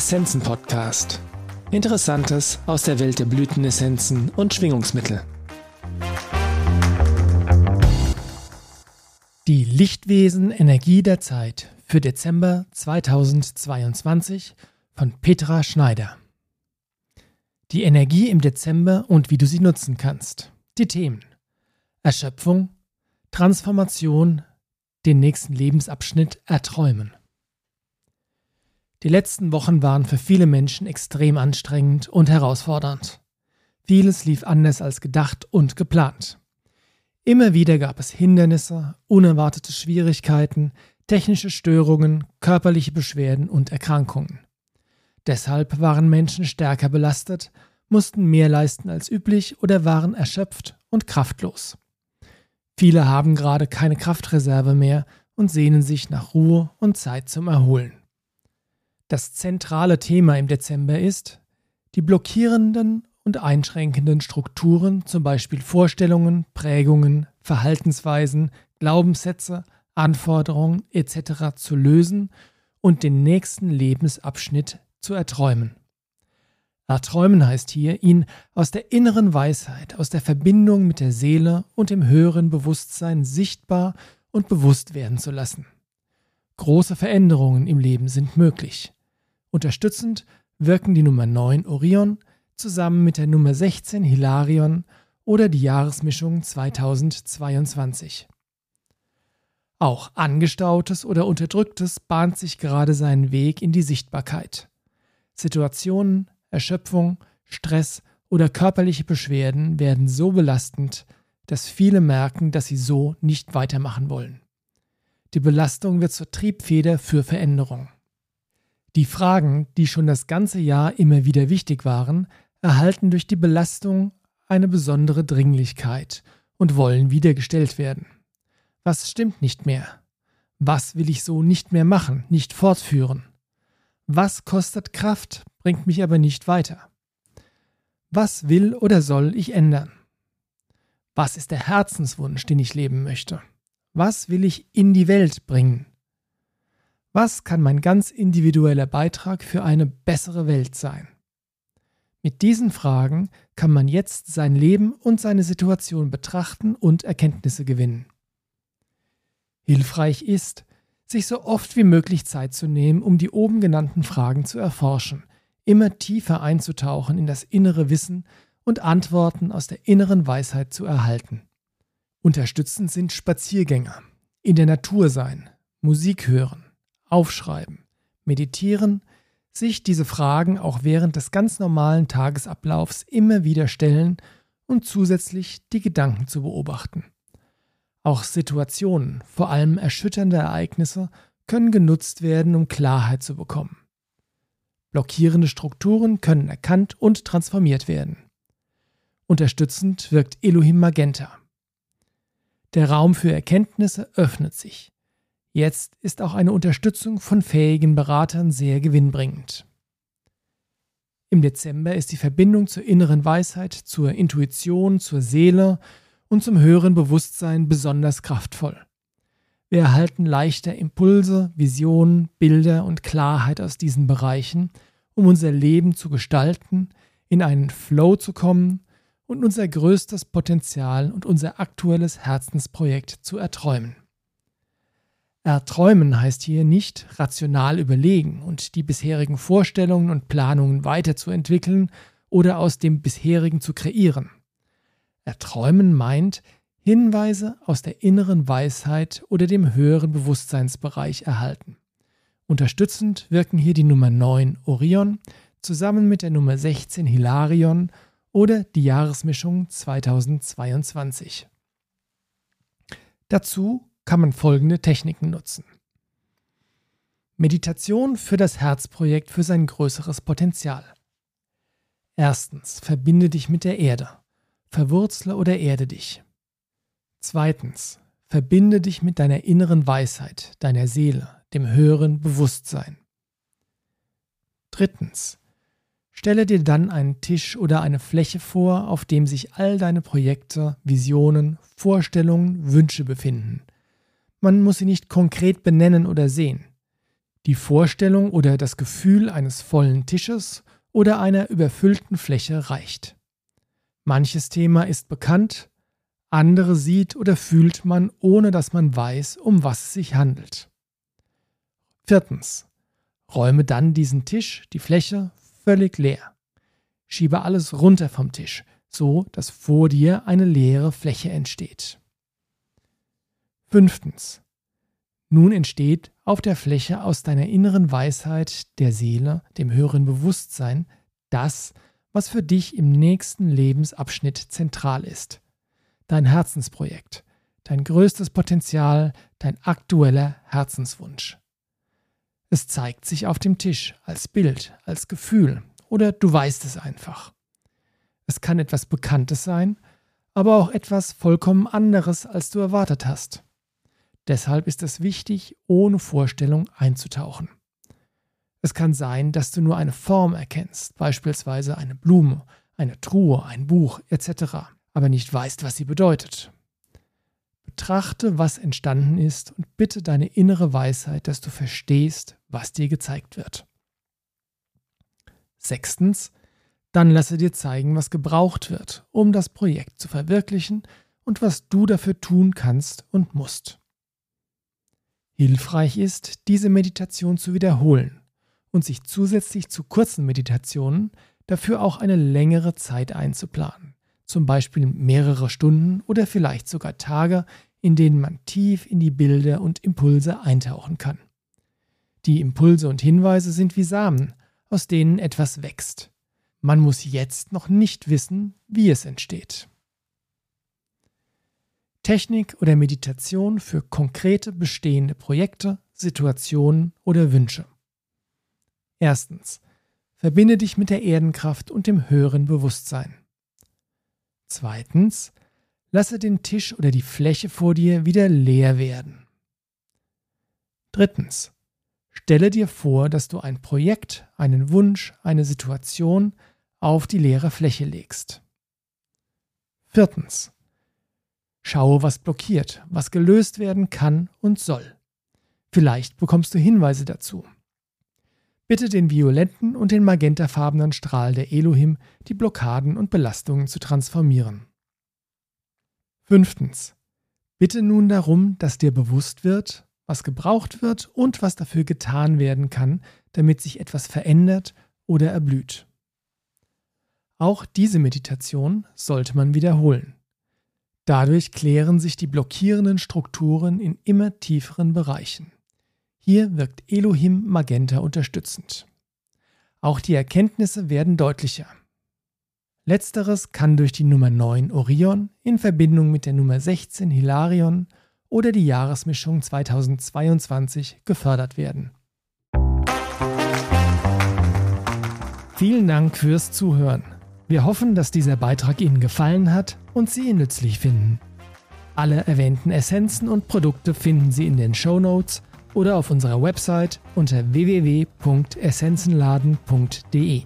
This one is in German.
Essenzen Podcast. Interessantes aus der Welt der Blütenessenzen und Schwingungsmittel. Die Lichtwesen Energie der Zeit für Dezember 2022 von Petra Schneider. Die Energie im Dezember und wie du sie nutzen kannst. Die Themen Erschöpfung, Transformation, den nächsten Lebensabschnitt erträumen. Die letzten Wochen waren für viele Menschen extrem anstrengend und herausfordernd. Vieles lief anders als gedacht und geplant. Immer wieder gab es Hindernisse, unerwartete Schwierigkeiten, technische Störungen, körperliche Beschwerden und Erkrankungen. Deshalb waren Menschen stärker belastet, mussten mehr leisten als üblich oder waren erschöpft und kraftlos. Viele haben gerade keine Kraftreserve mehr und sehnen sich nach Ruhe und Zeit zum Erholen. Das zentrale Thema im Dezember ist, die blockierenden und einschränkenden Strukturen, zum Beispiel Vorstellungen, Prägungen, Verhaltensweisen, Glaubenssätze, Anforderungen etc. zu lösen und den nächsten Lebensabschnitt zu erträumen. Erträumen heißt hier, ihn aus der inneren Weisheit, aus der Verbindung mit der Seele und dem höheren Bewusstsein sichtbar und bewusst werden zu lassen. Große Veränderungen im Leben sind möglich. Unterstützend wirken die Nummer 9 Orion zusammen mit der Nummer 16 Hilarion oder die Jahresmischung 2022. Auch Angestautes oder Unterdrücktes bahnt sich gerade seinen Weg in die Sichtbarkeit. Situationen, Erschöpfung, Stress oder körperliche Beschwerden werden so belastend, dass viele merken, dass sie so nicht weitermachen wollen. Die Belastung wird zur Triebfeder für Veränderung. Die Fragen, die schon das ganze Jahr immer wieder wichtig waren, erhalten durch die Belastung eine besondere Dringlichkeit und wollen wieder gestellt werden. Was stimmt nicht mehr? Was will ich so nicht mehr machen, nicht fortführen? Was kostet Kraft, bringt mich aber nicht weiter? Was will oder soll ich ändern? Was ist der Herzenswunsch, den ich leben möchte? Was will ich in die Welt bringen? Was kann mein ganz individueller Beitrag für eine bessere Welt sein? Mit diesen Fragen kann man jetzt sein Leben und seine Situation betrachten und Erkenntnisse gewinnen. Hilfreich ist, sich so oft wie möglich Zeit zu nehmen, um die oben genannten Fragen zu erforschen, immer tiefer einzutauchen in das innere Wissen und Antworten aus der inneren Weisheit zu erhalten. Unterstützend sind Spaziergänger, in der Natur sein, Musik hören, aufschreiben, meditieren, sich diese Fragen auch während des ganz normalen Tagesablaufs immer wieder stellen und zusätzlich die Gedanken zu beobachten. Auch Situationen, vor allem erschütternde Ereignisse, können genutzt werden, um Klarheit zu bekommen. Blockierende Strukturen können erkannt und transformiert werden. Unterstützend wirkt Elohim Magenta. Der Raum für Erkenntnisse öffnet sich. Jetzt ist auch eine Unterstützung von fähigen Beratern sehr gewinnbringend. Im Dezember ist die Verbindung zur inneren Weisheit, zur Intuition, zur Seele und zum höheren Bewusstsein besonders kraftvoll. Wir erhalten leichter Impulse, Visionen, Bilder und Klarheit aus diesen Bereichen, um unser Leben zu gestalten, in einen Flow zu kommen und unser größtes Potenzial und unser aktuelles Herzensprojekt zu erträumen. Erträumen heißt hier nicht rational überlegen und die bisherigen Vorstellungen und Planungen weiterzuentwickeln oder aus dem bisherigen zu kreieren. Erträumen meint, Hinweise aus der inneren Weisheit oder dem höheren Bewusstseinsbereich erhalten. Unterstützend wirken hier die Nummer 9 Orion zusammen mit der Nummer 16 Hilarion oder die Jahresmischung 2022. Dazu kann man folgende Techniken nutzen. Meditation für das Herzprojekt für sein größeres Potenzial. Erstens, verbinde dich mit der Erde. Verwurzle oder erde dich. Zweitens, verbinde dich mit deiner inneren Weisheit, deiner Seele, dem höheren Bewusstsein. Drittens, stelle dir dann einen Tisch oder eine Fläche vor, auf dem sich all deine Projekte, Visionen, Vorstellungen, Wünsche befinden. Man muss sie nicht konkret benennen oder sehen. Die Vorstellung oder das Gefühl eines vollen Tisches oder einer überfüllten Fläche reicht. Manches Thema ist bekannt, andere sieht oder fühlt man, ohne dass man weiß, um was es sich handelt. Viertens. Räume dann diesen Tisch, die Fläche, völlig leer. Schiebe alles runter vom Tisch, so dass vor dir eine leere Fläche entsteht. Fünftens. Nun entsteht auf der Fläche aus deiner inneren Weisheit, der Seele, dem höheren Bewusstsein, das, was für dich im nächsten Lebensabschnitt zentral ist. Dein Herzensprojekt, dein größtes Potenzial, dein aktueller Herzenswunsch. Es zeigt sich auf dem Tisch als Bild, als Gefühl oder du weißt es einfach. Es kann etwas Bekanntes sein, aber auch etwas vollkommen anderes, als du erwartet hast. Deshalb ist es wichtig, ohne Vorstellung einzutauchen. Es kann sein, dass du nur eine Form erkennst, beispielsweise eine Blume, eine Truhe, ein Buch etc., aber nicht weißt, was sie bedeutet. Betrachte, was entstanden ist und bitte deine innere Weisheit, dass du verstehst, was dir gezeigt wird. Sechstens, dann lasse dir zeigen, was gebraucht wird, um das Projekt zu verwirklichen und was du dafür tun kannst und musst. Hilfreich ist, diese Meditation zu wiederholen und sich zusätzlich zu kurzen Meditationen dafür auch eine längere Zeit einzuplanen, zum Beispiel mehrere Stunden oder vielleicht sogar Tage, in denen man tief in die Bilder und Impulse eintauchen kann. Die Impulse und Hinweise sind wie Samen, aus denen etwas wächst. Man muss jetzt noch nicht wissen, wie es entsteht. Technik oder Meditation für konkrete bestehende Projekte, Situationen oder Wünsche. Erstens. Verbinde dich mit der Erdenkraft und dem höheren Bewusstsein. Zweitens. Lasse den Tisch oder die Fläche vor dir wieder leer werden. Drittens. Stelle dir vor, dass du ein Projekt, einen Wunsch, eine Situation auf die leere Fläche legst. Viertens. Schaue, was blockiert, was gelöst werden kann und soll. Vielleicht bekommst du Hinweise dazu. Bitte den violetten und den magentafarbenen Strahl der Elohim, die Blockaden und Belastungen zu transformieren. Fünftens. Bitte nun darum, dass dir bewusst wird, was gebraucht wird und was dafür getan werden kann, damit sich etwas verändert oder erblüht. Auch diese Meditation sollte man wiederholen. Dadurch klären sich die blockierenden Strukturen in immer tieferen Bereichen. Hier wirkt Elohim Magenta unterstützend. Auch die Erkenntnisse werden deutlicher. Letzteres kann durch die Nummer 9 Orion in Verbindung mit der Nummer 16 Hilarion oder die Jahresmischung 2022 gefördert werden. Vielen Dank fürs Zuhören. Wir hoffen, dass dieser Beitrag Ihnen gefallen hat und Sie ihn nützlich finden. Alle erwähnten Essenzen und Produkte finden Sie in den Show Notes oder auf unserer Website unter www.essenzenladen.de.